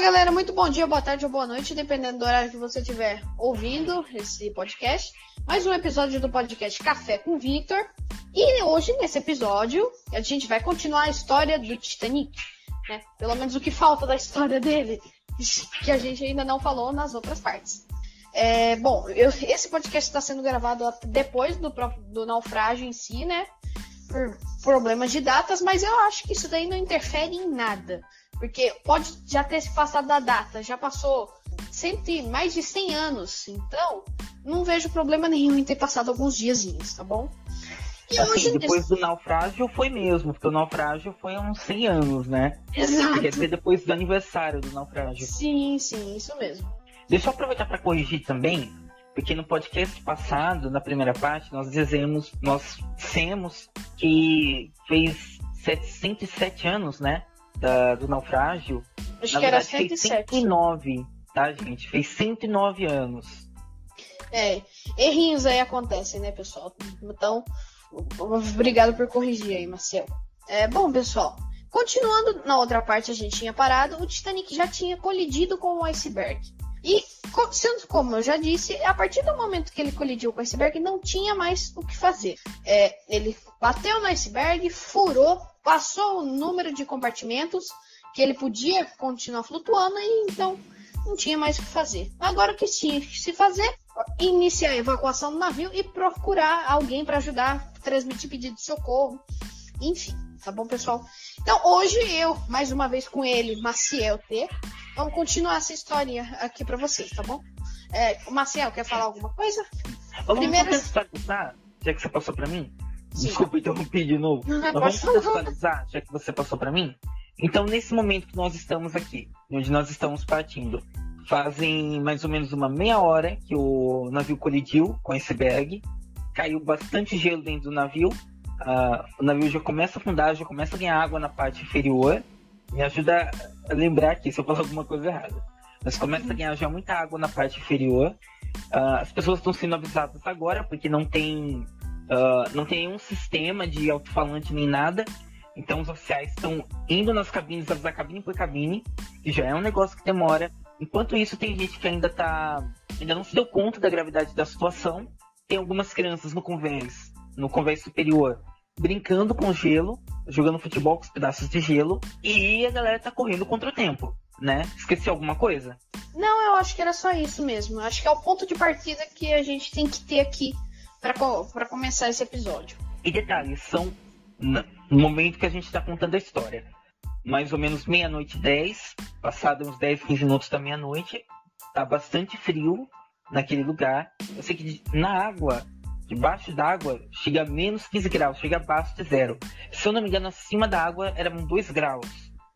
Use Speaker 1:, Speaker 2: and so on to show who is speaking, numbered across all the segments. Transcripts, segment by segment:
Speaker 1: galera, muito bom dia, boa tarde ou boa noite, dependendo do horário que você estiver ouvindo esse podcast. Mais um episódio do podcast Café com Victor. E hoje, nesse episódio, a gente vai continuar a história do Titanic. Né? Pelo menos o que falta da história dele, que a gente ainda não falou nas outras partes. É, bom, eu, esse podcast está sendo gravado depois do, do naufrágio em si, né? Por problemas de datas, mas eu acho que isso daí não interfere em nada. Porque pode já ter se passado da data, já passou cento, mais de 100 anos. Então, não vejo problema nenhum em ter passado alguns diazinhos, tá bom?
Speaker 2: E assim, hoje, depois do naufrágio foi mesmo, porque o naufrágio foi há uns 100 anos, né?
Speaker 1: Exato.
Speaker 2: Quer dizer, depois do aniversário do naufrágio.
Speaker 1: Sim, sim, isso mesmo.
Speaker 2: Deixa eu aproveitar para corrigir também, porque no podcast passado, na primeira parte, nós dizemos, nós dissemos que fez 707 anos, né? Da, do naufrágio.
Speaker 1: Acho Na que verdade, era 107.
Speaker 2: Fez 109, tá, gente? Fez 109 anos.
Speaker 1: É, errinhos aí acontecem, né, pessoal? Então, obrigado por corrigir aí, Marcel. É, bom, pessoal, continuando na outra parte a gente tinha parado, o Titanic já tinha colidido com o iceberg. E, sendo como eu já disse, a partir do momento que ele colidiu com o iceberg, não tinha mais o que fazer. É, ele bateu no iceberg, furou, passou o número de compartimentos que ele podia continuar flutuando e então não tinha mais o que fazer. Agora o que tinha que se fazer? Iniciar a evacuação do navio e procurar alguém para ajudar, transmitir pedido de socorro, enfim, tá bom, pessoal? Então hoje eu, mais uma vez com ele, Maciel T, vamos continuar essa história aqui para vocês, tá bom? É, Maciel, quer falar alguma coisa?
Speaker 2: Vamos Primeiro... contextualizar, já que você passou para mim, Sim. Desculpa interromper de novo. Mas vamos contextualizar, já que você passou para mim? Então, nesse momento que nós estamos aqui, onde nós estamos partindo, fazem mais ou menos uma meia hora que o navio colidiu com esse iceberg, caiu bastante gelo dentro do navio, uh, o navio já começa a afundar, já começa a ganhar água na parte inferior. Me ajuda a lembrar aqui se eu falar alguma coisa errada. Mas começa a ganhar já muita água na parte inferior. Uh, as pessoas estão sendo avisadas agora, porque não tem Uh, não tem nenhum sistema de alto-falante nem nada. Então os oficiais estão indo nas cabines, avisar cabine por cabine, que já é um negócio que demora. Enquanto isso, tem gente que ainda tá. ainda não se deu conta da gravidade da situação. Tem algumas crianças no convés, no convés superior, brincando com gelo, jogando futebol com os pedaços de gelo, e a galera tá correndo contra o tempo, né? Esqueci alguma coisa?
Speaker 1: Não, eu acho que era só isso mesmo. Acho que é o ponto de partida que a gente tem que ter aqui para começar esse episódio.
Speaker 2: E detalhes, são no momento que a gente está contando a história. Mais ou menos meia-noite 10, passado uns 10, 15 minutos da meia-noite, tá bastante frio naquele lugar. Eu sei que na água, debaixo d'água, chega a menos 15 graus, chega abaixo de zero. Se eu não me engano, acima da água eram 2 graus.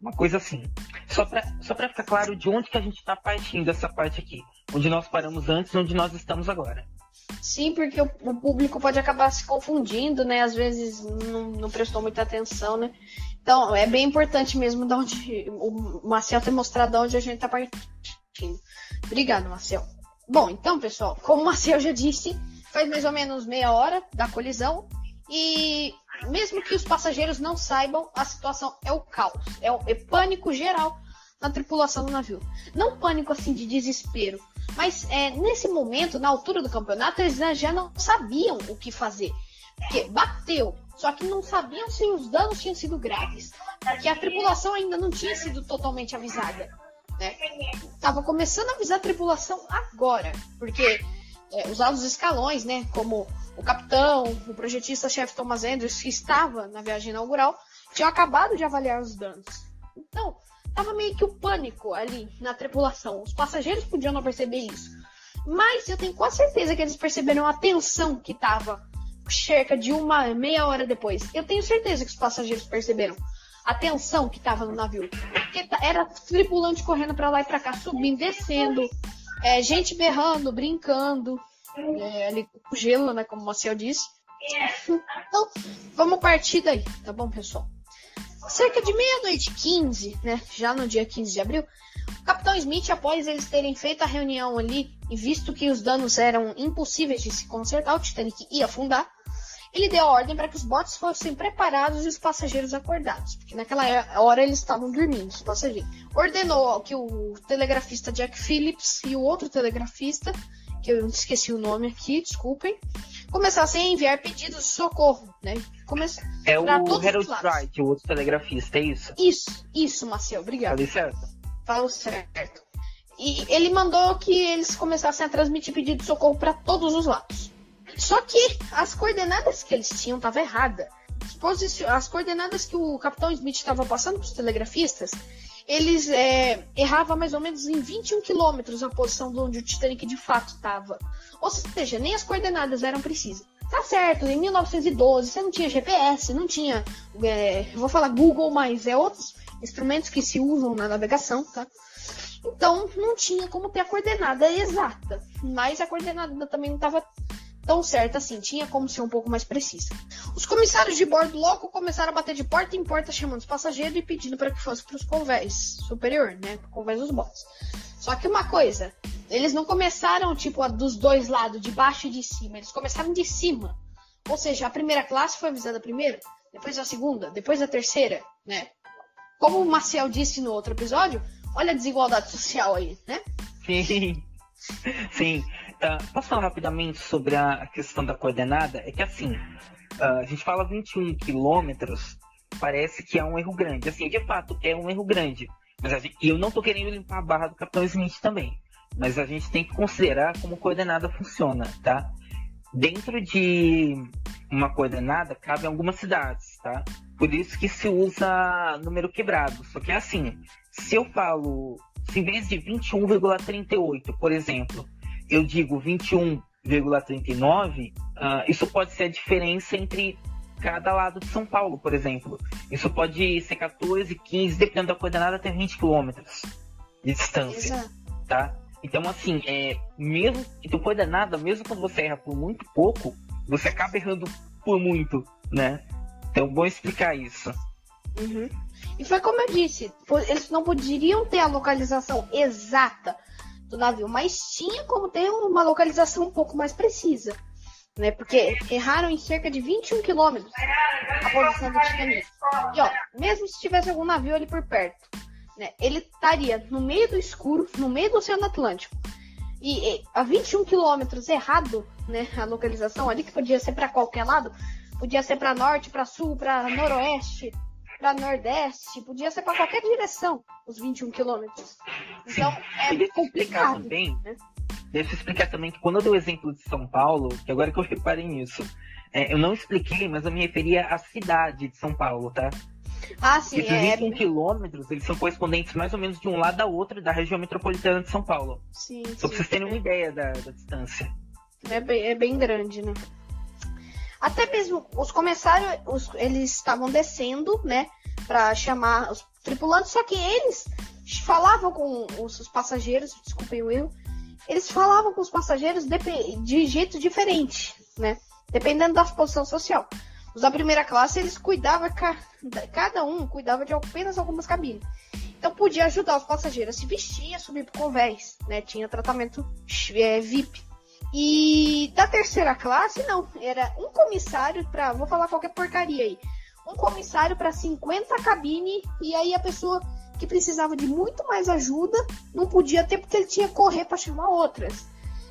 Speaker 2: Uma coisa assim. Só para só ficar claro de onde que a gente está partindo essa parte aqui. Onde nós paramos antes e onde nós estamos agora.
Speaker 1: Sim, porque o, o, público pode acabar se confundindo, né? Às vezes não, não, prestou muita atenção, né? Então, é bem importante mesmo de onde o Marcel ter mostrado de onde a gente tá partindo. Obrigado, Marcel. Bom, então, pessoal, como o Marcel já disse, faz mais ou menos meia hora da colisão e mesmo que os passageiros não saibam, a situação é o caos, é o é pânico geral na tripulação do navio. Não pânico assim de desespero, mas é, nesse momento, na altura do campeonato, eles já não sabiam o que fazer. Porque bateu, só que não sabiam se os danos tinham sido graves. Porque a tripulação ainda não tinha sido totalmente avisada. Né? Tava começando a avisar a tripulação agora. Porque é, os altos escalões, né? Como o capitão, o projetista-chefe Thomas Andrews, que estava na viagem inaugural, tinham acabado de avaliar os danos. Então, tava meio que o pânico ali na tripulação. Os passageiros podiam não perceber isso. Mas eu tenho quase certeza que eles perceberam a tensão que tava cerca de uma meia hora depois. Eu tenho certeza que os passageiros perceberam a tensão que tava no navio. Porque era tripulante correndo para lá e para cá, subindo, descendo, é, gente berrando, brincando, é, ali com gelo, né, como o Marcel disse. Então, vamos partir daí, tá bom, pessoal? Cerca de meia-noite 15, né, já no dia 15 de abril, o Capitão Smith, após eles terem feito a reunião ali e visto que os danos eram impossíveis de se consertar, o Titanic ia afundar, ele deu a ordem para que os botes fossem preparados e os passageiros acordados, porque naquela hora eles estavam dormindo, os passageiros. Ordenou que o telegrafista Jack Phillips e o outro telegrafista, que eu esqueci o nome aqui, desculpem, começassem a enviar pedidos de socorro, né? Come...
Speaker 2: É o Harold Wright, o outro telegrafista, é isso?
Speaker 1: Isso, isso, Marcel, obrigado.
Speaker 2: Falei certo?
Speaker 1: Falou certo. E ele mandou que eles começassem a transmitir pedido de socorro para todos os lados. Só que as coordenadas que eles tinham estavam erradas. As coordenadas que o Capitão Smith estava passando para os telegrafistas, eles é, erravam mais ou menos em 21 quilômetros a posição de onde o Titanic de fato estava. Ou seja, nem as coordenadas eram precisas. Tá certo, em 1912 você não tinha GPS, não tinha, é, vou falar Google, mas é outros instrumentos que se usam na navegação, tá? Então não tinha como ter a coordenada exata, mas a coordenada também não estava tão certa assim, tinha como ser um pouco mais precisa. Os comissários de bordo logo começaram a bater de porta em porta chamando os passageiros e pedindo para que fosse para os convés superior, né, convés dos botes. Só que uma coisa, eles não começaram tipo dos dois lados, de baixo e de cima, eles começaram de cima. Ou seja, a primeira classe foi avisada primeiro, depois a segunda, depois a terceira, né? Como o Marcel disse no outro episódio, olha a desigualdade social aí, né?
Speaker 2: Sim. Sim. Uh, posso falar rapidamente sobre a questão da coordenada? É que assim, uh, a gente fala 21 quilômetros, parece que é um erro grande. Assim, de fato, é um erro grande. Mas gente, eu não tô querendo limpar a barra do Capitão Smith também. Mas a gente tem que considerar como coordenada funciona, tá? Dentro de uma coordenada, cabem algumas cidades, tá? Por isso que se usa número quebrado. Só que é assim, se eu falo, se em vez de 21,38, por exemplo, eu digo 21,39, uh, ah, isso pode ser a diferença entre cada lado de São Paulo, por exemplo. Isso pode ser 14, 15, dependendo da coordenada, até 20 quilômetros de distância, Exato. tá? Então, assim, é, mesmo então coordenada, mesmo quando você erra por muito pouco, você acaba errando por muito, né? Então, bom explicar isso.
Speaker 1: Uhum. E foi como eu disse, eles não poderiam ter a localização exata do navio, mas tinha como ter uma localização um pouco mais precisa, né? Porque erraram em cerca de 21 quilômetros a posição do Titanic. E ó, mesmo se tivesse algum navio ali por perto, né? Ele estaria no meio do escuro, no meio do Oceano Atlântico. E, e a 21 quilômetros errado, né? A localização ali que podia ser para qualquer lado, podia ser para norte, para sul, para noroeste, para Nordeste, podia ser para qualquer direção, os 21 quilômetros. Então Sim. é complicado.
Speaker 2: Também, né? Deixa eu explicar também que quando eu dei o exemplo de São Paulo, que agora que eu reparei nisso, é, eu não expliquei, mas eu me referia à cidade de São Paulo, tá?
Speaker 1: Ah, sim.
Speaker 2: Esses é... 21 quilômetros, eles são correspondentes mais ou menos de um lado a outro da região metropolitana de São Paulo.
Speaker 1: Sim.
Speaker 2: Só para vocês terem uma ideia da, da distância.
Speaker 1: É bem, é bem grande, né? Até mesmo os comissários, os, eles estavam descendo, né, para chamar os tripulantes, só que eles falavam com os, os passageiros, desculpem o erro, eles falavam com os passageiros de, de jeito diferente, né, dependendo da posição social. Os da primeira classe, eles cuidavam, cada um cuidava de apenas algumas cabines. Então podia ajudar os passageiros a se vestir, a subir pro convés, né, tinha tratamento é, VIP. E da terceira classe, não. Era um comissário para. Vou falar qualquer porcaria aí. Um comissário para 50 cabine. E aí a pessoa que precisava de muito mais ajuda não podia ter porque ele tinha que correr para chamar outras.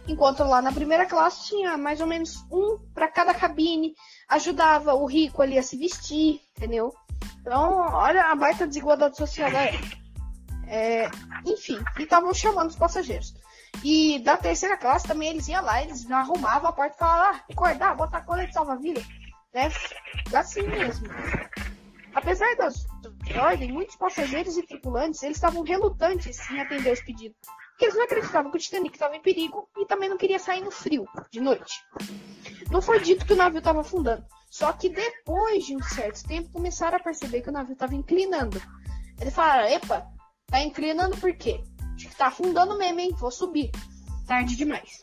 Speaker 1: Enquanto lá na primeira classe tinha mais ou menos um para cada cabine. Ajudava o rico ali a se vestir, entendeu? Então, olha a baita desigualdade social. Né? É, enfim, e estavam chamando os passageiros. E da terceira classe também eles iam lá, eles arrumavam a porta e falavam, ah, acordar, botar colete salva-vida. Né? Assim mesmo. Apesar das ordem, muitos passageiros e tripulantes eles estavam relutantes em atender os pedidos. Porque eles não acreditavam que o Titanic estava em perigo e também não queria sair no frio, de noite. Não foi dito que o navio estava afundando. Só que depois de um certo tempo começaram a perceber que o navio estava inclinando. Eles falaram, epa, tá inclinando por quê? Tá afundando mesmo, hein? Vou subir. Tarde demais.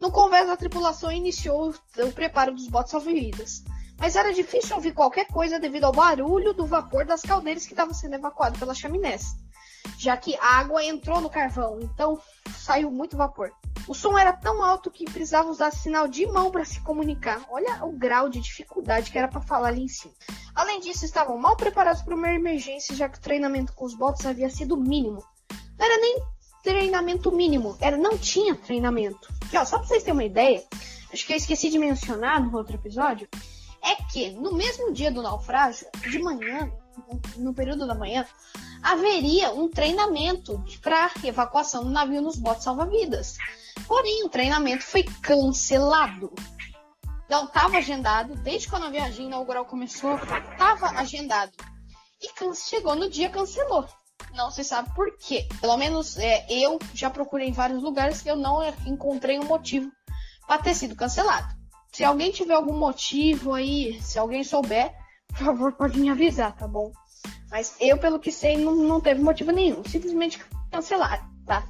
Speaker 1: No convés, a tripulação iniciou o preparo dos botes salva-vidas. Mas era difícil ouvir qualquer coisa devido ao barulho do vapor das caldeiras que estavam sendo evacuadas pelas chaminés, já que a água entrou no carvão, então saiu muito vapor. O som era tão alto que precisava usar sinal de mão para se comunicar. Olha o grau de dificuldade que era para falar ali em cima. Além disso, estavam mal preparados para uma emergência, já que o treinamento com os bots havia sido mínimo. Não era nem treinamento mínimo, era não tinha treinamento. E, ó, só para vocês terem uma ideia, acho que eu esqueci de mencionar no outro episódio, é que no mesmo dia do naufrágio, de manhã, no período da manhã, haveria um treinamento para evacuação do navio nos botes salva-vidas. Porém, o treinamento foi cancelado. Então, estava agendado, desde quando a viagem inaugural começou, estava agendado. E chegou no dia, cancelou. Não se sabe por quê. Pelo menos é, eu já procurei em vários lugares que eu não encontrei um motivo para ter sido cancelado. Se alguém tiver algum motivo aí, se alguém souber, por favor, pode me avisar, tá bom? Mas eu, pelo que sei, não, não teve motivo nenhum. Simplesmente cancelaram, tá?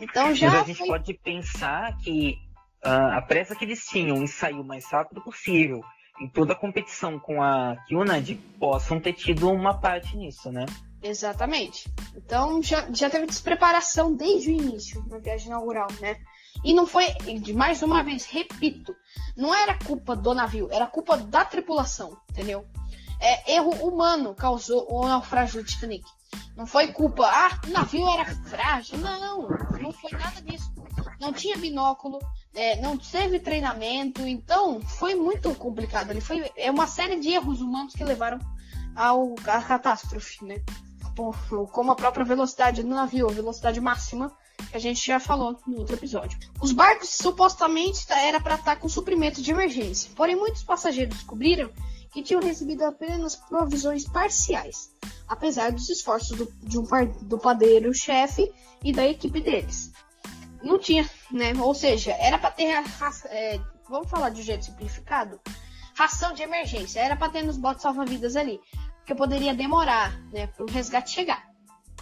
Speaker 2: Então já. Mas a gente foi... pode pensar que uh, a pressa que eles tinham em sair o mais rápido possível em toda a competição com a Kyunad possam ter tido uma parte nisso, né?
Speaker 1: Exatamente. Então já, já teve despreparação desde o início na viagem inaugural, né? E não foi, mais uma vez, repito, não era culpa do navio, era culpa da tripulação, entendeu? É, erro humano causou o naufrágio do Titanic. Não foi culpa, ah, o navio era frágil. Não, não foi nada disso. Não tinha binóculo, é, não teve treinamento, então foi muito complicado. Ele foi, é uma série de erros humanos que levaram ao, à catástrofe, né? Como a própria velocidade do navio, a velocidade máxima, que a gente já falou no outro episódio. Os barcos supostamente era para estar com suprimento de emergência, porém muitos passageiros descobriram que tinham recebido apenas provisões parciais, apesar dos esforços do, de um, do padeiro-chefe e da equipe deles. Não tinha, né? Ou seja, era para ter, é, vamos falar de um jeito simplificado, ração de emergência, era para ter nos botes salva-vidas ali, porque poderia demorar, né, para o resgate chegar.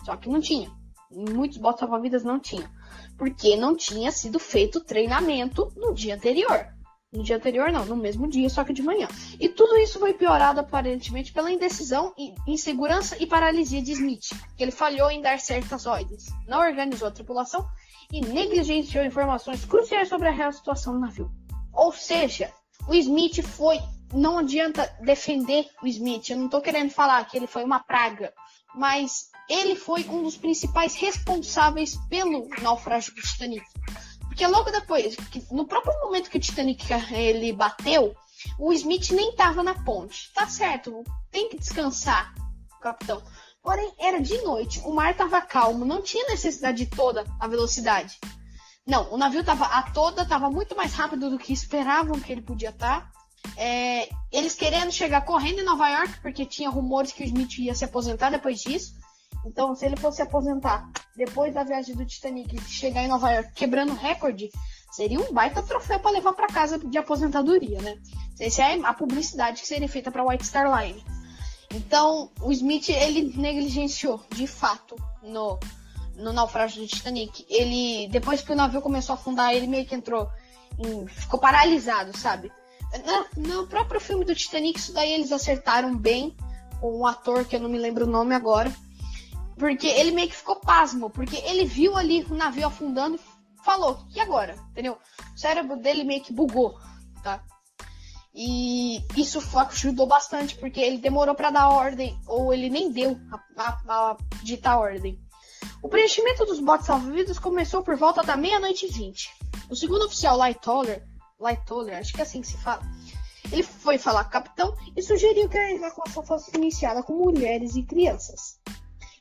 Speaker 1: Só que não tinha. Muitos botes salva-vidas não tinham, porque não tinha sido feito treinamento no dia anterior. No dia anterior, não, no mesmo dia, só que de manhã. E tudo isso foi piorado aparentemente pela indecisão, insegurança e paralisia de Smith, que ele falhou em dar certas ordens, não organizou a tripulação e negligenciou informações cruciais sobre a real situação do navio. Ou seja, o Smith foi. Não adianta defender o Smith, eu não estou querendo falar que ele foi uma praga, mas ele foi um dos principais responsáveis pelo naufrágio do Titanic. Porque logo depois, no próprio momento que o Titanic ele bateu, o Smith nem estava na ponte. Tá certo, tem que descansar, capitão. Porém, era de noite, o mar estava calmo, não tinha necessidade de toda a velocidade. Não, o navio estava a toda, estava muito mais rápido do que esperavam que ele podia estar. Tá. É, eles querendo chegar correndo em Nova York, porque tinha rumores que o Smith ia se aposentar depois disso. Então, se ele fosse aposentar depois da viagem do Titanic chegar em Nova York quebrando recorde, seria um baita troféu para levar para casa de aposentadoria, né? Essa é a publicidade que seria feita para White Star Line. Então, o Smith ele negligenciou, de fato, no, no naufrágio do Titanic. Ele, depois que o navio começou a afundar, ele meio que entrou, em, ficou paralisado, sabe? No, no próprio filme do Titanic, isso daí eles acertaram bem com um ator que eu não me lembro o nome agora porque ele meio que ficou pasmo, porque ele viu ali o navio afundando e falou, e agora? Entendeu? O cérebro dele meio que bugou, tá? E isso ajudou bastante, porque ele demorou para dar ordem, ou ele nem deu a, a, a ditar ordem. O preenchimento dos botes salva-vidas começou por volta da meia-noite e vinte. O segundo oficial Lightoller, Lightoller, acho que é assim que se fala, ele foi falar com o capitão e sugeriu que a evacuação fosse iniciada com mulheres e crianças.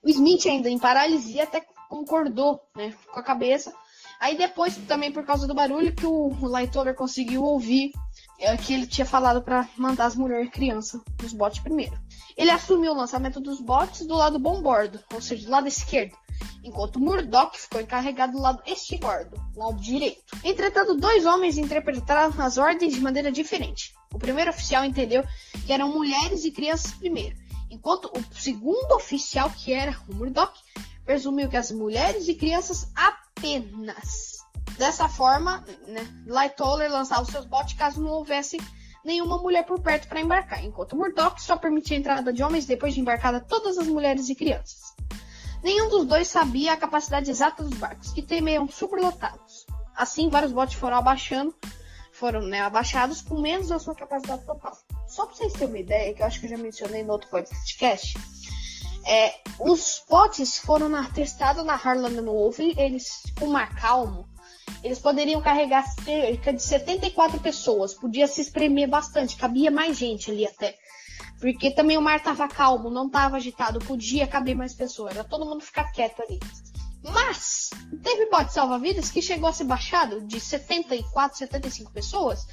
Speaker 1: O Smith ainda em paralisia até concordou, né, com a cabeça. Aí depois, também por causa do barulho, que o Lightoller conseguiu ouvir é, que ele tinha falado para mandar as mulheres e crianças nos botes primeiro. Ele assumiu o lançamento dos botes do lado bom bordo, ou seja, do lado esquerdo, enquanto Murdoch ficou encarregado do lado bordo, lado direito. Entretanto, dois homens interpretaram as ordens de maneira diferente. O primeiro oficial entendeu que eram mulheres e crianças primeiro, enquanto o segundo oficial, que era o Murdoch, presumiu que as mulheres e crianças apenas. Dessa forma, né, Lightoller lançava seus botes caso não houvesse nenhuma mulher por perto para embarcar, enquanto Murdoch só permitia a entrada de homens depois de embarcada todas as mulheres e crianças. Nenhum dos dois sabia a capacidade exata dos barcos, que temiam superlotados. assim vários botes foram abaixando, foram né, abaixados com menos da sua capacidade total. Só para vocês terem uma ideia, que eu acho que eu já mencionei no outro podcast, é, os bots foram testados na Harlan Wolf, eles com mar calmo, eles poderiam carregar cerca de 74 pessoas, podia se espremer bastante, cabia mais gente ali até. Porque também o mar estava calmo, não estava agitado, podia caber mais pessoas, era todo mundo ficar quieto ali. Mas teve bote salva-vidas que chegou a ser baixado de 74, 75 pessoas,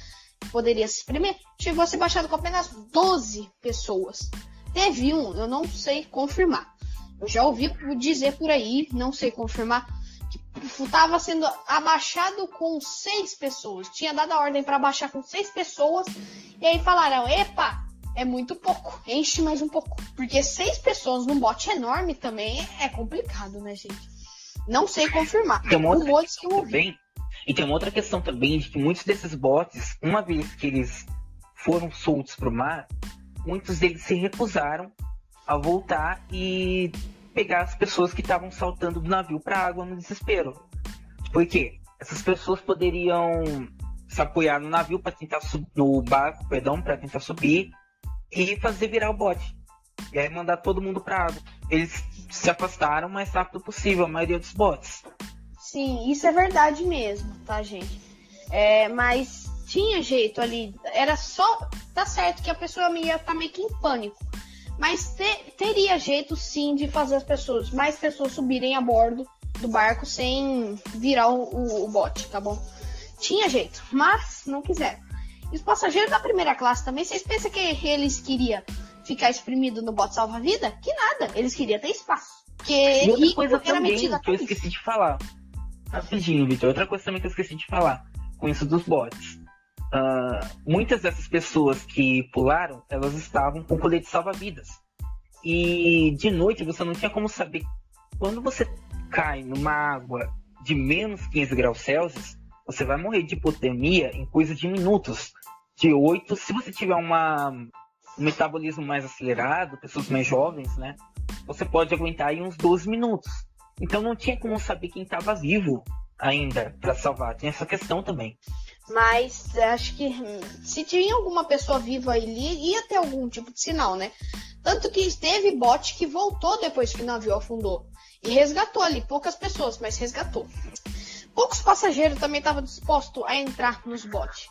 Speaker 1: poderia se espremer, chegou a ser baixado com apenas 12 pessoas. Teve um, eu não sei confirmar. Eu já ouvi dizer por aí, não sei confirmar, estava sendo abaixado com seis pessoas. Tinha dado a ordem para abaixar com seis pessoas. E aí falaram: epa, é muito pouco, enche mais um pouco. Porque seis pessoas num bote enorme também é complicado, né, gente? Não sei confirmar.
Speaker 2: Tem uma outra que eu ouvi. E tem uma outra questão também de que muitos desses botes, uma vez que eles foram soltos para o mar, muitos deles se recusaram a voltar e pegar as pessoas que estavam saltando do navio para a água no desespero. Por quê? Essas pessoas poderiam se apoiar no navio para tentar no barco, perdão, para tentar subir e fazer virar o bote. E aí mandar todo mundo para água. Eles se afastaram o mais rápido possível, a maioria dos botes.
Speaker 1: Sim, isso é verdade mesmo, tá, gente? É, mas tinha jeito ali. Era só. Tá certo que a pessoa ia estar tá meio que em pânico. Mas te, teria jeito sim de fazer as pessoas, mais pessoas subirem a bordo do barco sem virar o, o, o bote, tá bom? Tinha jeito, mas não quiseram. E os passageiros da primeira classe também, vocês pensam que eles queriam ficar exprimido no bote salva-vida? Que nada, eles queriam ter espaço.
Speaker 2: Que e outra coisa também que eu esqueci de falar. Rapidinho, Vitor. Outra coisa também que eu esqueci de falar com isso dos bots. Uh, muitas dessas pessoas que pularam, elas estavam com colete salva-vidas. E de noite você não tinha como saber. Quando você cai numa água de menos 15 graus Celsius, você vai morrer de hipotermia em coisa de minutos. De 8, se você tiver uma, um metabolismo mais acelerado, pessoas mais jovens, né? Você pode aguentar aí uns 12 minutos. Então não tinha como saber quem estava vivo ainda para salvar. Tem essa questão também.
Speaker 1: Mas acho que hum, se tinha alguma pessoa viva ali, ia ter algum tipo de sinal, né? Tanto que teve bote que voltou depois que o navio afundou. E resgatou ali, poucas pessoas, mas resgatou. Poucos passageiros também estavam dispostos a entrar nos botes.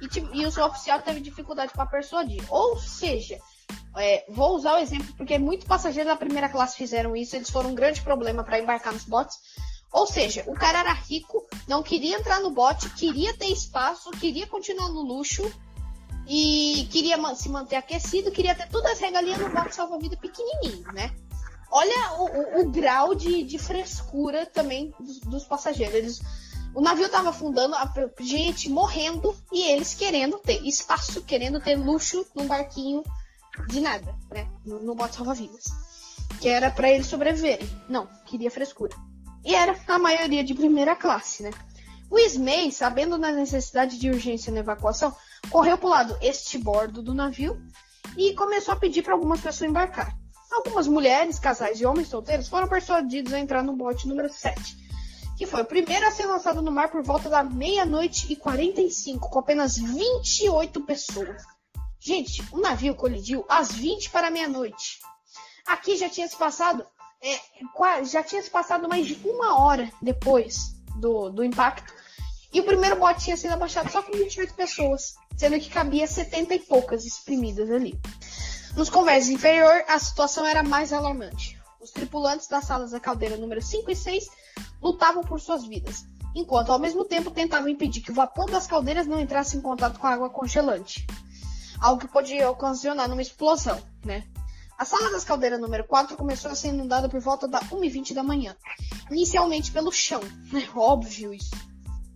Speaker 1: E, e o oficial teve dificuldade para persuadir. Ou seja, é, vou usar o exemplo porque muitos passageiros da primeira classe fizeram isso, eles foram um grande problema para embarcar nos botes. Ou seja, o cara era rico, não queria entrar no bote, queria ter espaço, queria continuar no luxo e queria se manter aquecido, queria ter todas as regalias no bote salva-vida pequenininho, né? Olha o, o, o grau de, de, frescura também dos, dos passageiros. O navio estava afundando, a gente morrendo e eles querendo ter espaço, querendo ter luxo num barquinho de nada, né? No, no bote salva-vidas. Que era para eles sobreviverem. Não, queria frescura. E era a maioria de primeira classe, né? O Ismay, sabendo da necessidade de urgência na evacuação, correu para o lado este bordo do navio e começou a pedir para algumas pessoas embarcar. Algumas mulheres, casais e homens solteiros foram persuadidos a entrar no bote número 7, que foi o primeiro a ser lançado no mar por volta da meia-noite e 45, com apenas 28 pessoas. Gente, o navio colidiu às 20 para meia-noite. Aqui já tinha se passado é, já tinha se passado mais de uma hora depois do, do impacto. E o primeiro bote tinha sido abaixado só com 28 pessoas, sendo que cabia 70 e poucas exprimidas ali. Nos convés inferior, a situação era mais alarmante. Os tripulantes das salas da caldeira número 5 e 6 lutavam por suas vidas, enquanto ao mesmo tempo tentavam impedir que o vapor das caldeiras não entrasse em contato com a água congelante, algo que podia ocasionar uma explosão, né? A sala das caldeiras número 4 começou a ser inundada por volta da 1h20 da manhã. Inicialmente pelo chão, né? Óbvio isso.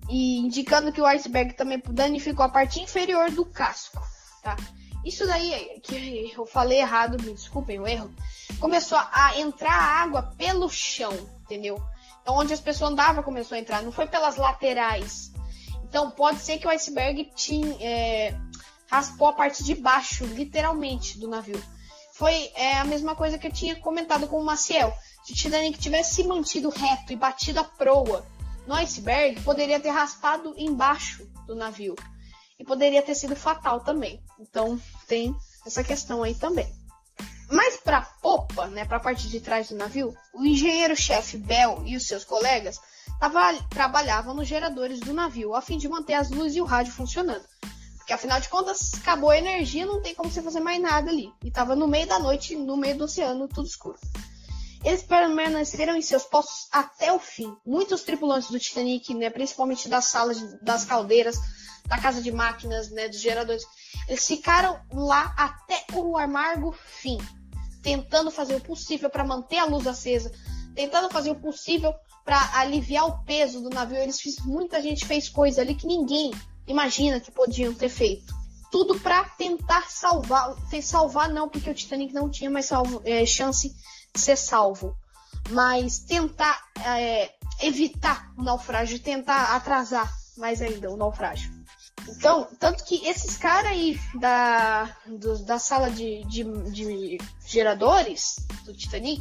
Speaker 1: E indicando que o iceberg também danificou a parte inferior do casco, tá? Isso daí, que eu falei errado, me desculpem o erro, começou a entrar água pelo chão, entendeu? Então, onde as pessoas andavam começou a entrar, não foi pelas laterais. Então, pode ser que o iceberg tinha, é, raspou a parte de baixo, literalmente, do navio foi é, a mesma coisa que eu tinha comentado com o Maciel. Se o Titanic tivesse se mantido reto e batido a proa no iceberg poderia ter raspado embaixo do navio e poderia ter sido fatal também. Então tem essa questão aí também. Mas para a popa, né, para a parte de trás do navio, o engenheiro-chefe Bell e os seus colegas tava, trabalhavam nos geradores do navio a fim de manter as luzes e o rádio funcionando. Porque afinal de contas, acabou a energia, não tem como você fazer mais nada ali. E estava no meio da noite, no meio do oceano, tudo escuro. Eles permaneceram em seus postos até o fim. Muitos tripulantes do Titanic, né, principalmente das salas das caldeiras, da casa de máquinas, né, dos geradores, eles ficaram lá até o amargo fim, tentando fazer o possível para manter a luz acesa, tentando fazer o possível para aliviar o peso do navio. Eles fiz, muita gente fez coisa ali que ninguém imagina que podiam ter feito. Tudo para tentar salvar, salvar não, porque o Titanic não tinha mais salvo, é, chance ser salvo, mas tentar é, evitar o naufrágio, tentar atrasar mais ainda o naufrágio. Então, tanto que esses caras aí da, do, da sala de, de, de, geradores do Titanic,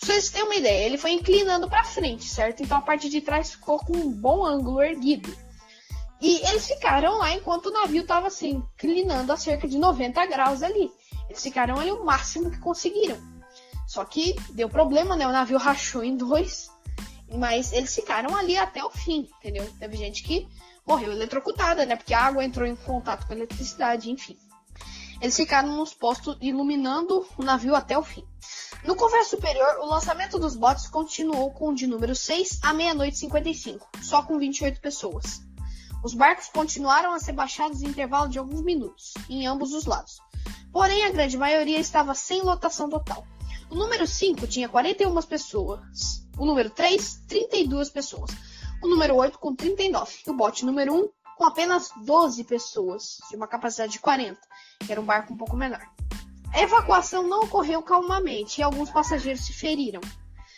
Speaker 1: vocês têm uma ideia, ele foi inclinando para frente, certo? Então a parte de trás ficou com um bom ângulo erguido. E eles ficaram lá enquanto o navio estava assim, inclinando a cerca de 90 graus ali. Eles ficaram ali o máximo que conseguiram. Só que deu problema, né? O navio rachou em dois. Mas eles ficaram ali até o fim, entendeu? Teve gente que morreu eletrocutada, né? Porque a água entrou em contato com a eletricidade, enfim. Eles ficaram nos postos iluminando o navio até o fim. No convés superior, o lançamento dos botes continuou com o de número 6 à meia-noite 55, só com 28 pessoas. Os barcos continuaram a ser baixados em intervalo de alguns minutos, em ambos os lados. Porém, a grande maioria estava sem lotação total. O número 5 tinha 41 pessoas. O número 3, 32 pessoas. O número 8 com 39. E o bote número 1 com apenas 12 pessoas, de uma capacidade de 40, que era um barco um pouco menor. A evacuação não ocorreu calmamente e alguns passageiros se feriram.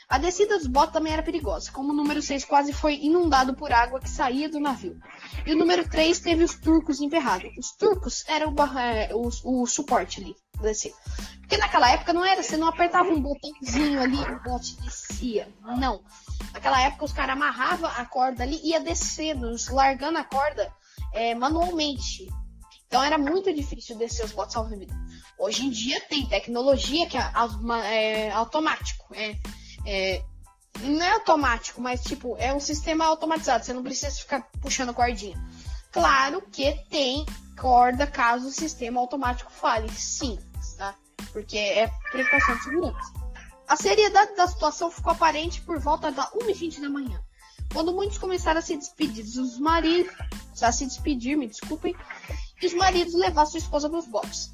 Speaker 1: A descida dos botes também era perigosa, como o número 6 quase foi inundado por água que saía do navio. E o número 3 teve os turcos emperrados. Os turcos eram o, é, o, o suporte ali, descer. Porque naquela época não era, você não apertava um botãozinho ali e o bote descia. Não. Naquela época os caras amarravam a corda ali e ia descendo, largando a corda é, manualmente. Então era muito difícil descer os botes salva-vidas. Hoje em dia tem tecnologia que é, é automático. É, é, não é automático, mas tipo, é um sistema automatizado. Você não precisa ficar puxando cordinha. Claro que tem corda caso o sistema automático falhe. Sim, tá? porque é precaução de segurança. A seriedade da situação ficou aparente por volta da 1h20 da manhã, quando muitos começaram a se despedir dos maridos, a se despedir, me desculpem, e os maridos levar sua esposa nos boxes.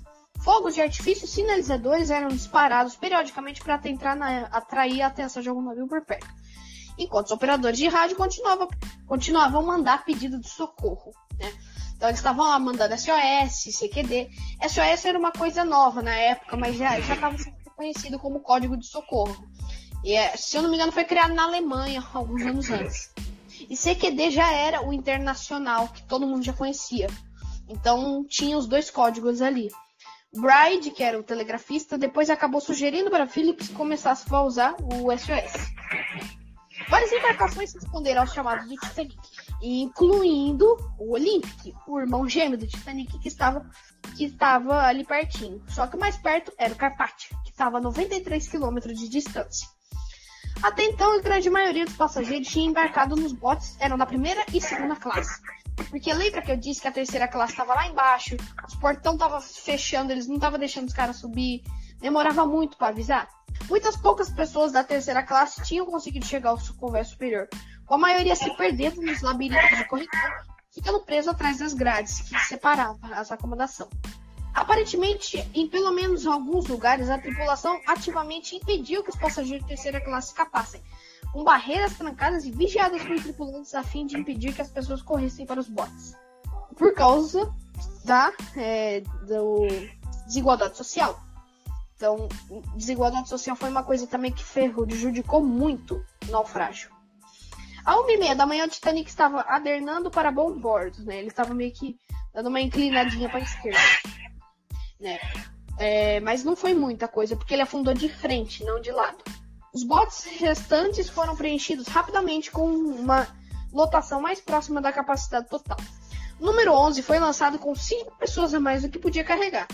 Speaker 1: Fogos de artifício sinalizadores eram disparados periodicamente para tentar na, atrair a atenção de algum navio por perto, enquanto os operadores de rádio continuavam, continuavam mandar pedido de socorro. Né? Então eles estavam lá mandando SOS, CQD. SOS era uma coisa nova na época, mas já estava sendo conhecido como Código de Socorro. E é, se eu não me engano, foi criado na Alemanha alguns anos antes. E CQD já era o internacional, que todo mundo já conhecia. Então tinha os dois códigos ali. Bride, que era o telegrafista, depois acabou sugerindo para Phillips que começasse a usar o SOS. Várias embarcações responderam aos chamados do Titanic incluindo o Olympic, o irmão gêmeo do Titanic que estava, que estava ali pertinho. Só que o mais perto era o Carpathia, que estava a 93 quilômetros de distância. Até então, a grande maioria dos passageiros tinha embarcado nos botes, eram da primeira e segunda classe. Porque lembra que eu disse que a terceira classe estava lá embaixo, os portão estavam fechando, eles não estavam deixando os caras subir, demorava muito para avisar. Muitas poucas pessoas da terceira classe tinham conseguido chegar ao convés superior, com a maioria se perdendo nos labirintos de corredor, ficando preso atrás das grades que separavam as acomodações. Aparentemente, em pelo menos alguns lugares, a tripulação ativamente impediu que os passageiros de terceira classe escapassem, com barreiras trancadas e vigiadas por tripulantes a fim de impedir que as pessoas corressem para os botes. Por causa da é, do desigualdade social. Então, desigualdade social foi uma coisa também que prejudicou muito o naufrágio. A uma e meia da manhã, o Titanic estava adernando para bom bordo, né? Ele estava meio que dando uma inclinadinha para a esquerda, né? É, mas não foi muita coisa, porque ele afundou de frente, não de lado. Os botes restantes foram preenchidos rapidamente com uma lotação mais próxima da capacidade total. O número 11 foi lançado com 5 pessoas a mais do que podia carregar,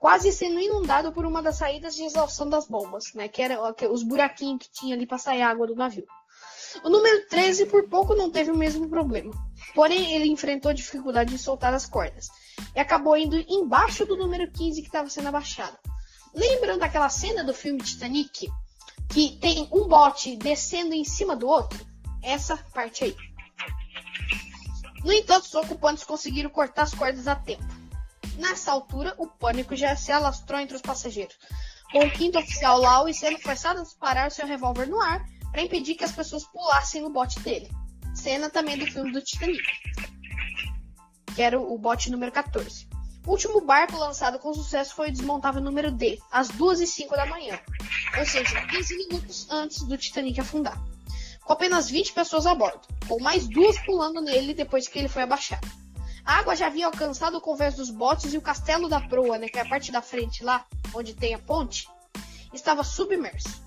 Speaker 1: quase sendo inundado por uma das saídas de exaustão das bombas, né, que era os buraquinhos que tinha ali para sair água do navio. O número 13 por pouco não teve o mesmo problema, porém ele enfrentou dificuldade de soltar as cordas e acabou indo embaixo do número 15 que estava sendo abaixado. Lembram daquela cena do filme Titanic? Que tem um bote descendo em cima do outro? Essa parte aí. No entanto, os ocupantes conseguiram cortar as cordas a tempo. Nessa altura, o pânico já se alastrou entre os passageiros, com o quinto oficial Lau sendo forçado a disparar seu revólver no ar para impedir que as pessoas pulassem no bote dele. Cena também do filme do Titanic, que era o bote número 14. O último barco lançado com sucesso foi o desmontável número D, às 2 e 05 da manhã, ou seja, 15 minutos antes do Titanic afundar, com apenas 20 pessoas a bordo, com mais duas pulando nele depois que ele foi abaixado. A água já havia alcançado o convés dos botes e o castelo da proa, né, que é a parte da frente lá, onde tem a ponte, estava submerso.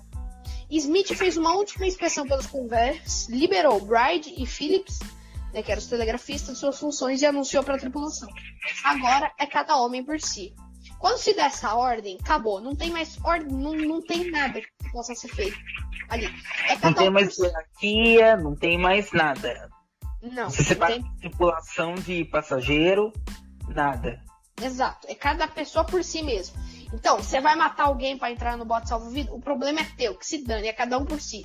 Speaker 1: Smith fez uma última inspeção pelos convés, liberou Bride e Phillips né, que era os telegrafistas, suas funções e anunciou para a tripulação. Agora é cada homem por si. Quando se der essa ordem, acabou. Não tem mais ordem, não, não tem nada que possa ser feito ali.
Speaker 2: É não tem mais hierarquia, não tem mais nada.
Speaker 1: Não.
Speaker 2: Se separa tem... tripulação de passageiro, nada.
Speaker 1: Exato. É cada pessoa por si mesmo. Então, você vai matar alguém para entrar no bote salvo-vida? O problema é teu, que se dane, é cada um por si.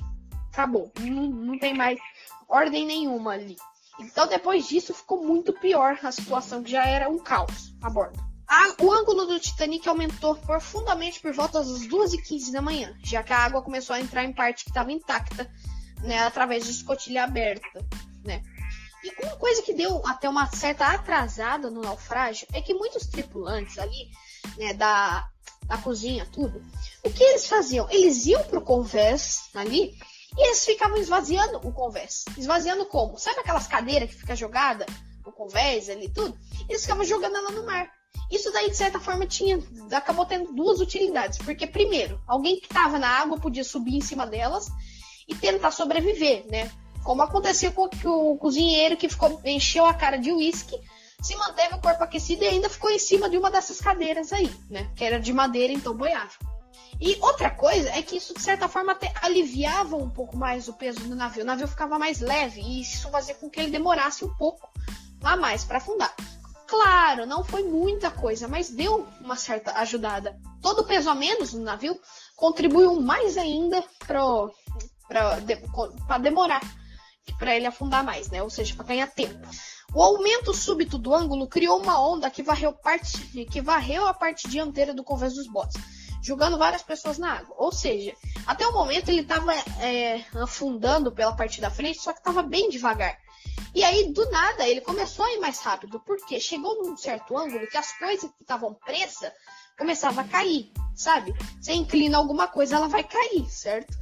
Speaker 1: Acabou. Não, não tem mais ordem nenhuma ali. Então, depois disso, ficou muito pior a situação, que já era um caos a bordo. A, o ângulo do Titanic aumentou profundamente por volta das 2h15 da manhã, já que a água começou a entrar em parte que estava intacta, né, através de escotilha aberta, né. E uma coisa que deu até uma certa atrasada no naufrágio é que muitos tripulantes ali, né, da, da cozinha, tudo, o que eles faziam? Eles iam pro convés ali e eles ficavam esvaziando o convés. Esvaziando como? Sabe aquelas cadeiras que fica jogada no convés ali tudo? Eles ficavam jogando ela no mar. Isso daí, de certa forma, tinha. acabou tendo duas utilidades. Porque, primeiro, alguém que estava na água podia subir em cima delas e tentar sobreviver, né? Como aconteceu com o cozinheiro que ficou, encheu a cara de uísque, se manteve o corpo aquecido e ainda ficou em cima de uma dessas cadeiras aí, né? Que era de madeira, então boiava. E outra coisa é que isso, de certa forma, até aliviava um pouco mais o peso do navio. O navio ficava mais leve e isso fazia com que ele demorasse um pouco a mais para afundar. Claro, não foi muita coisa, mas deu uma certa ajudada. Todo o peso a menos no navio contribuiu mais ainda para de, demorar, para ele afundar mais, né? Ou seja, para ganhar tempo. O aumento súbito do ângulo criou uma onda que varreu, parte, que varreu a parte dianteira do convés dos botes jogando várias pessoas na água. Ou seja, até o momento ele estava é, afundando pela parte da frente, só que estava bem devagar. E aí, do nada, ele começou a ir mais rápido, porque chegou num certo ângulo que as coisas que estavam presas começavam a cair, sabe? Você inclina alguma coisa, ela vai cair, certo?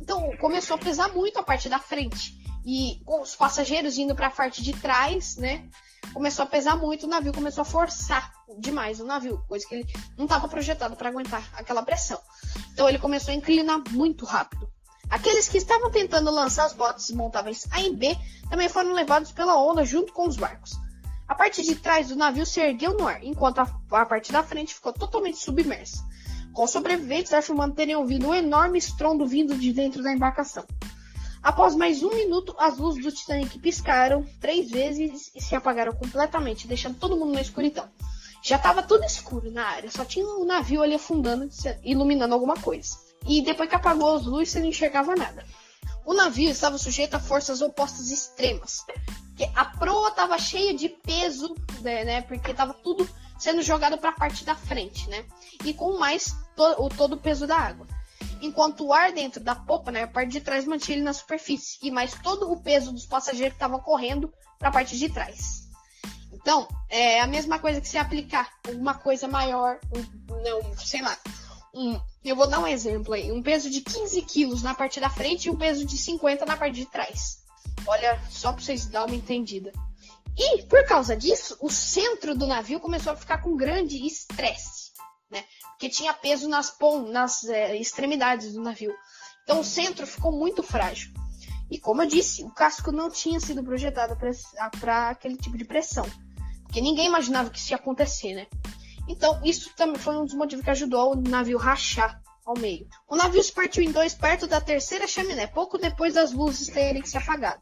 Speaker 1: Então, começou a pesar muito a parte da frente. E com os passageiros indo para a parte de trás, né? Começou a pesar muito, o navio começou a forçar demais o navio, coisa que ele não estava projetado para aguentar aquela pressão. Então ele começou a inclinar muito rápido. Aqueles que estavam tentando lançar os botes desmontáveis A e B também foram levados pela onda junto com os barcos. A parte de trás do navio se ergueu no ar, enquanto a, a parte da frente ficou totalmente submersa. Com os sobreviventes afirmando terem ouvido um enorme estrondo vindo de dentro da embarcação. Após mais um minuto, as luzes do Titanic piscaram três vezes e se apagaram completamente, deixando todo mundo na escuridão. Já estava tudo escuro na área, só tinha um navio ali afundando, iluminando alguma coisa. E depois que apagou as luzes, você não enxergava nada. O navio estava sujeito a forças opostas extremas. A proa estava cheia de peso, né, né porque estava tudo sendo jogado para a parte da frente, né? E com mais to o todo o peso da água enquanto o ar dentro da popa, né, a parte de trás mantinha ele na superfície, e mais todo o peso dos passageiros estavam correndo para a parte de trás. Então, é a mesma coisa que se aplicar uma coisa maior, um, não, sei lá, um, eu vou dar um exemplo aí, um peso de 15 quilos na parte da frente e um peso de 50 na parte de trás. Olha, só para vocês darem uma entendida. E, por causa disso, o centro do navio começou a ficar com grande estresse né? Porque tinha peso nas, pom nas é, extremidades do navio. Então o centro ficou muito frágil. E como eu disse, o casco não tinha sido projetado para aquele tipo de pressão. Porque ninguém imaginava que isso ia acontecer, né? Então, isso também foi um dos motivos que ajudou o navio rachar ao meio. O navio se partiu em dois perto da terceira chaminé, pouco depois das luzes terem se apagado.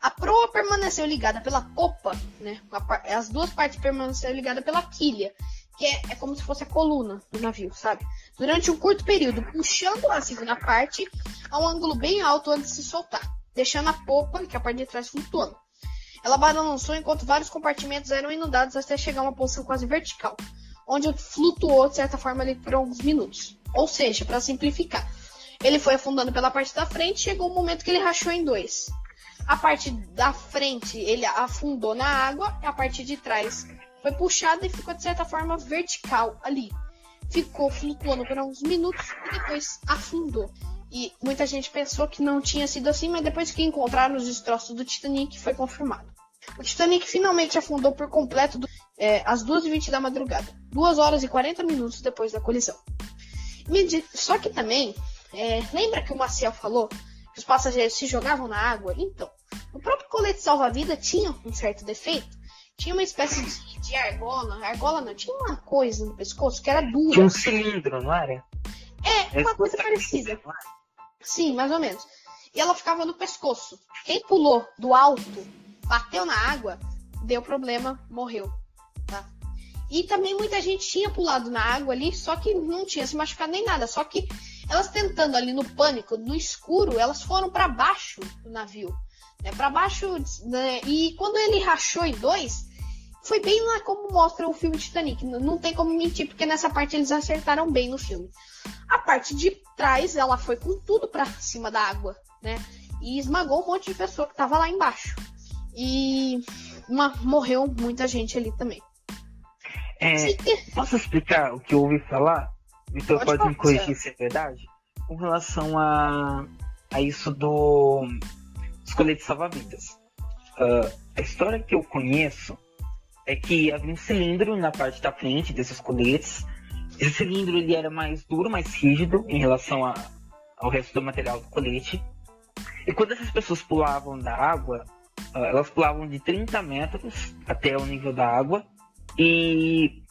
Speaker 1: A proa permaneceu ligada pela popa, né? As duas partes permaneceram ligadas pela quilha, que é, é, como se fosse a coluna do navio, sabe? Durante um curto período, puxando a segunda parte a um ângulo bem alto antes de se soltar, deixando a popa, que é a parte de trás, flutuando. Ela balançou enquanto vários compartimentos eram inundados até chegar a uma posição quase vertical, onde flutuou de certa forma ali por alguns minutos. Ou seja, para simplificar, ele foi afundando pela parte da frente, chegou um momento que ele rachou em dois. A parte da frente ele afundou na água, e a parte de trás foi puxada e ficou de certa forma vertical ali. Ficou flutuando por alguns minutos e depois afundou. E muita gente pensou que não tinha sido assim, mas depois que encontraram os destroços do Titanic foi confirmado. O Titanic finalmente afundou por completo do, é, às 2h20 da madrugada, 2 horas e 40 minutos depois da colisão. Só que também, é, lembra que o Maciel falou que os passageiros se jogavam na água? Então, o próprio colete salva-vida tinha um certo defeito. Tinha uma espécie de, de, argola. Argola não, tinha uma coisa no pescoço que era dura.
Speaker 2: Tinha um cilindro, não era?
Speaker 1: É, uma coisa parecida. Sim, mais ou menos. E ela ficava no pescoço. Quem pulou do alto, bateu na água, deu problema, morreu. Tá? E também muita gente tinha pulado na água ali, só que não tinha se machucado nem nada. Só que elas tentando ali no pânico, no escuro, elas foram para baixo do navio. Né, para baixo. Né, e quando ele rachou em dois, foi bem lá como mostra o filme Titanic. Não tem como mentir, porque nessa parte eles acertaram bem no filme. A parte de trás, ela foi com tudo para cima da água, né? E esmagou um monte de pessoa que tava lá embaixo. E uma, morreu muita gente ali também.
Speaker 2: É, posso explicar o que eu ouvi falar? Vitor pode, pode me corrigir se é verdade? Com relação a, a isso do, dos coletes salva-vidas. Uh, a história que eu conheço é que havia um cilindro na parte da frente desses coletes. Esse cilindro ele era mais duro, mais rígido em relação a, ao resto do material do colete. E quando essas pessoas pulavam da água, uh, elas pulavam de 30 metros até o nível da água e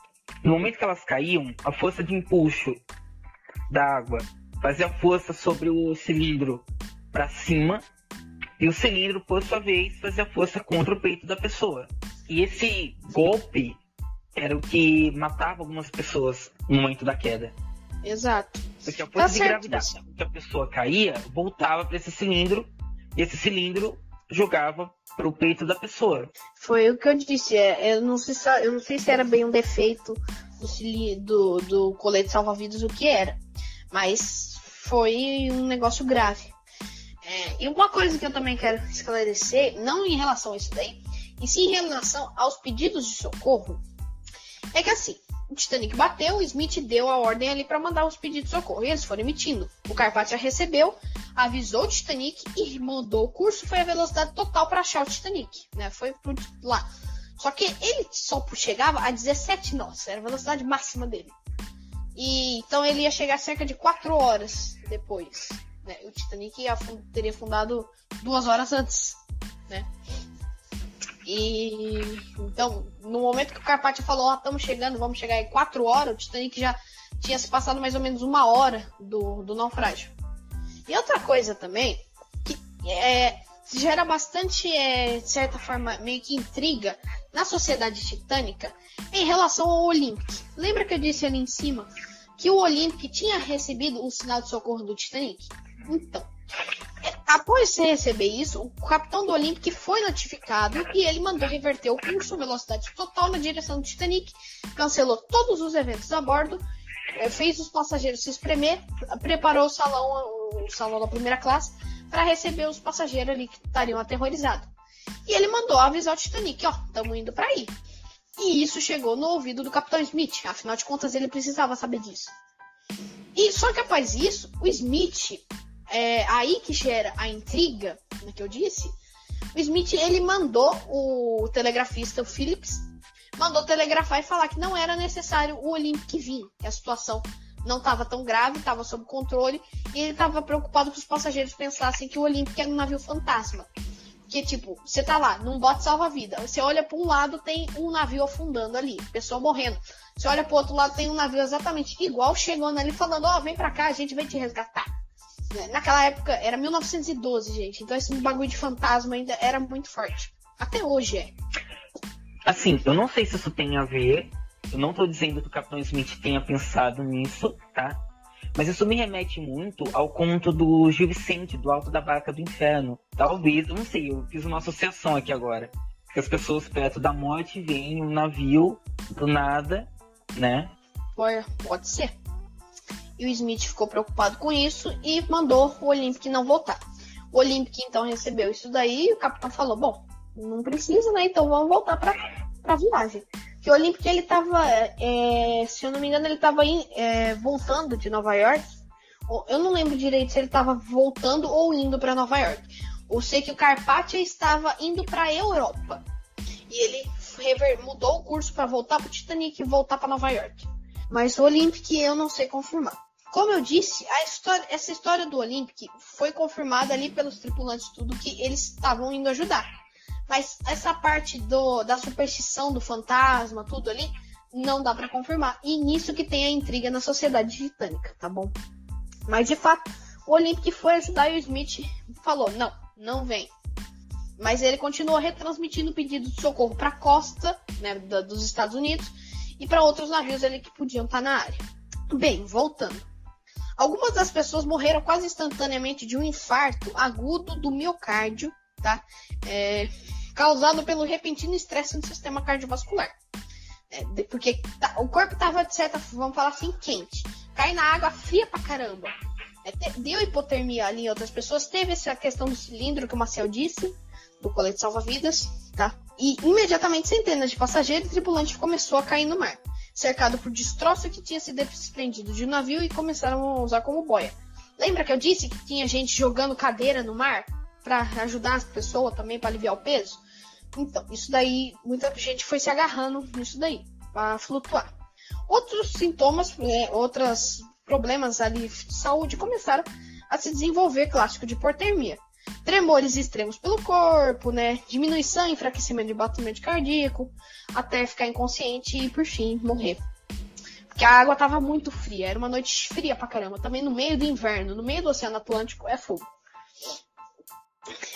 Speaker 2: no momento que elas caíam, a força de empuxo da água fazia força sobre o cilindro para cima e o cilindro, por sua vez, fazia força contra o peito da pessoa. E esse golpe era o que matava algumas pessoas no momento da queda.
Speaker 1: Exato.
Speaker 2: Porque a força tá de gravidade que a pessoa caía voltava para esse cilindro e esse cilindro jogava pro peito da pessoa.
Speaker 1: Foi o que eu disse. É, eu, não sei se, eu não sei se era bem um defeito do, do, do colete salva-vidas o que era. Mas foi um negócio grave. É, e uma coisa que eu também quero esclarecer, não em relação a isso daí, e sim em relação aos pedidos de socorro, é que assim, o Titanic bateu, o Smith deu a ordem ali para mandar os pedidos de socorro. E eles foram emitindo. O Carpathia recebeu, avisou o Titanic e mandou o curso. Foi a velocidade total para achar o Titanic. Né? Foi por lá. Só que ele só chegava a 17 nós. Era a velocidade máxima dele. E, então ele ia chegar cerca de 4 horas depois. Né? O Titanic ia, teria fundado duas horas antes. Né? E então, no momento que o Carpati falou, ó, oh, estamos chegando, vamos chegar em quatro horas, o Titanic já tinha se passado mais ou menos uma hora do, do naufrágio. E outra coisa também, que é, gera bastante, é, de certa forma, meio que intriga na sociedade titânica em relação ao Olympic. Lembra que eu disse ali em cima que o Olympic tinha recebido o sinal de socorro do Titanic? Então, Após receber isso, o capitão do Olympic foi notificado e ele mandou reverter o curso velocidade total na direção do Titanic, cancelou todos os eventos a bordo, eh, fez os passageiros se espremer, preparou o salão, o salão da primeira classe para receber os passageiros ali que estariam aterrorizados. E ele mandou avisar o Titanic, ó, estamos indo para aí. E isso chegou no ouvido do capitão Smith, afinal de contas ele precisava saber disso. E só que após isso, o Smith é aí que gera a intriga, né, que eu disse. O Smith ele mandou o telegrafista o Phillips mandou telegrafar e falar que não era necessário o Olympic vir, que a situação não estava tão grave, estava sob controle, e ele estava preocupado que os passageiros pensassem que o Olympic era um navio fantasma. Porque, tipo, você tá lá, num bote salva-vida, você olha para um lado, tem um navio afundando ali, pessoa morrendo. Você olha pro outro lado, tem um navio exatamente igual, chegando ali, falando, ó, oh, vem pra cá, a gente vai te resgatar. Né? Naquela época, era 1912, gente, então esse bagulho de fantasma ainda era muito forte. Até hoje é.
Speaker 2: Assim, eu não sei se isso tem a ver, eu não tô dizendo que o Capitão Smith tenha pensado nisso, tá? Mas isso me remete muito ao conto do Gil Vicente, do Alto da Barca do Inferno. Talvez, eu não sei, eu fiz uma associação aqui agora. Que as pessoas perto da morte veem um navio do nada, né?
Speaker 1: Pode, pode ser. E o Smith ficou preocupado com isso e mandou o Olympic não voltar. O Olympic então recebeu isso daí e o capitão falou: Bom, não precisa, né? Então vamos voltar para a viagem. Que o Olympic ele tava, é, se eu não me engano, ele tava é, voltando de Nova York. Eu não lembro direito se ele estava voltando ou indo para Nova York. Eu sei que o Carpathia estava indo para Europa. E ele mudou o curso para voltar para o Titanic e voltar para Nova York. Mas o Olympic eu não sei confirmar. Como eu disse, história, essa história do Olympic foi confirmada ali pelos tripulantes tudo que eles estavam indo ajudar. Mas essa parte do, da superstição do fantasma, tudo ali, não dá para confirmar. E nisso que tem a intriga na sociedade titânica, tá bom? Mas de fato, o Olympic foi ajudar e o Smith falou: não, não vem. Mas ele continuou retransmitindo pedido de socorro para a costa né, da, dos Estados Unidos e para outros navios ali que podiam estar tá na área. Bem, voltando. Algumas das pessoas morreram quase instantaneamente de um infarto agudo do miocárdio, tá? É, causado pelo repentino estresse no sistema cardiovascular. É, porque tá, o corpo estava, de certa vamos falar assim, quente. Cai na água fria pra caramba. É, te, deu hipotermia ali em outras pessoas. Teve essa questão do cilindro que o Marcel disse, do colete salva-vidas, tá? E imediatamente centenas de passageiros e tripulantes começou a cair no mar, cercado por destroço que tinha se desprendido de um navio e começaram a usar como boia. Lembra que eu disse que tinha gente jogando cadeira no mar para ajudar as pessoas também para aliviar o peso? Então, isso daí, muita gente foi se agarrando nisso daí, para flutuar. Outros sintomas, né, outros problemas ali de saúde começaram a se desenvolver, clássico de hipotermia. Tremores extremos pelo corpo, né? Diminuição, enfraquecimento de batimento cardíaco, até ficar inconsciente e, por fim, morrer. Porque a água estava muito fria, era uma noite fria pra caramba. Também no meio do inverno, no meio do Oceano Atlântico, é fogo.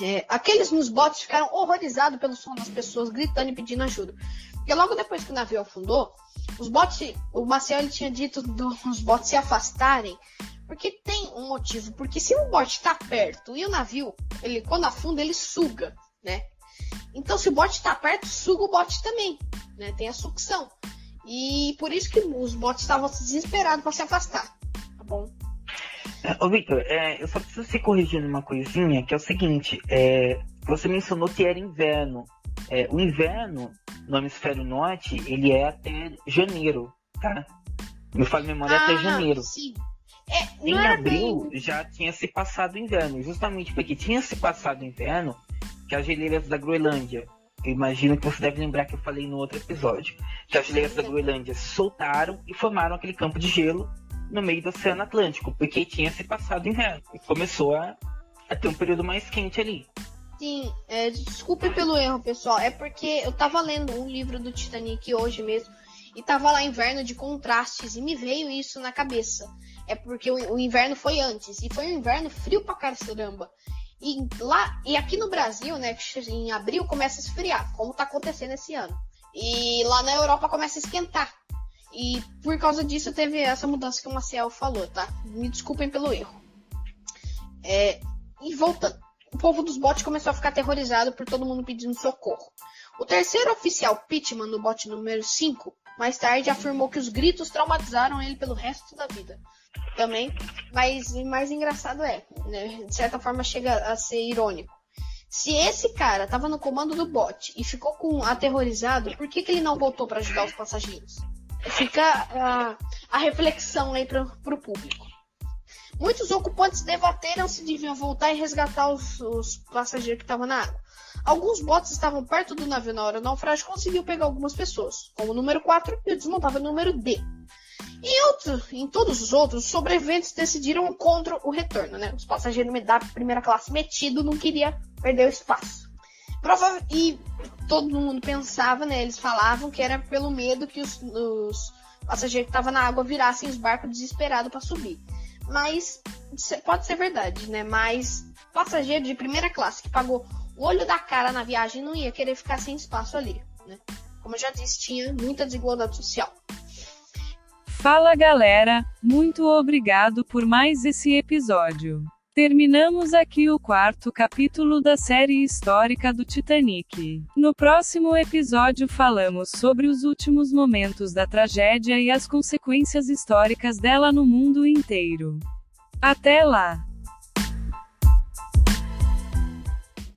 Speaker 1: É, aqueles nos botes ficaram horrorizados pelo som das pessoas gritando e pedindo ajuda. Porque logo depois que o navio afundou, os botes, o Maciel tinha dito dos botes se afastarem, porque tem um motivo. Porque se o bote está perto e o navio, ele quando afunda, ele suga, né? Então se o bote está perto, suga o bote também, né? Tem a sucção. E por isso que os botes estavam desesperados para se afastar, tá bom?
Speaker 2: Ô, Victor, é, eu só preciso se corrigir numa coisinha, que é o seguinte, é, você mencionou que era inverno. É, o inverno no hemisfério norte, ele é até janeiro, tá? Me falo memória ah, até janeiro.
Speaker 1: Sim.
Speaker 2: É, em abril bem... já tinha se passado o inverno, justamente porque tinha se passado o inverno que as geleiras da Groenlândia, eu imagino que você deve lembrar que eu falei no outro episódio, que as geleiras da Groenlândia soltaram e formaram aquele campo de gelo no meio do Oceano Atlântico, porque tinha se passado inverno e começou a, a ter um período mais quente ali.
Speaker 1: Sim, é, desculpe pelo erro, pessoal. É porque eu tava lendo um livro do Titanic hoje mesmo e tava lá inverno de contrastes e me veio isso na cabeça. É porque o, o inverno foi antes e foi um inverno frio pra caramba. E lá e aqui no Brasil, né, em abril começa a esfriar, como tá acontecendo esse ano. E lá na Europa começa a esquentar. E por causa disso teve essa mudança que o Maciel falou, tá? Me desculpem pelo erro. É, e voltando. O povo dos botes começou a ficar aterrorizado por todo mundo pedindo socorro. O terceiro oficial Pittman, no bote número 5, mais tarde afirmou que os gritos traumatizaram ele pelo resto da vida. Também, mas o mais engraçado é, né, de certa forma chega a ser irônico. Se esse cara estava no comando do bote e ficou com aterrorizado, por que, que ele não voltou para ajudar os passageiros? fica a, a reflexão aí para o público. Muitos ocupantes debateram se deviam voltar e resgatar os, os passageiros que estavam na água. Alguns botes estavam perto do navio na hora do naufrágio conseguiu pegar algumas pessoas, como o número 4 e o desmontável número D. Em, outro, em todos os outros, os sobreviventes decidiram contra o retorno, né? Os passageiros da primeira classe metido não queria perder o espaço. Prova e todo mundo pensava, né? Eles falavam que era pelo medo que os, os passageiros que estavam na água virassem os barcos desesperados para subir. Mas pode ser verdade, né? Mas passageiro de primeira classe que pagou o olho da cara na viagem não ia querer ficar sem espaço ali, né? Como eu já disse, tinha muita desigualdade social.
Speaker 3: Fala galera, muito obrigado por mais esse episódio. Terminamos aqui o quarto capítulo da série histórica do Titanic. No próximo episódio falamos sobre os últimos momentos da tragédia e as consequências históricas dela no mundo inteiro. Até lá!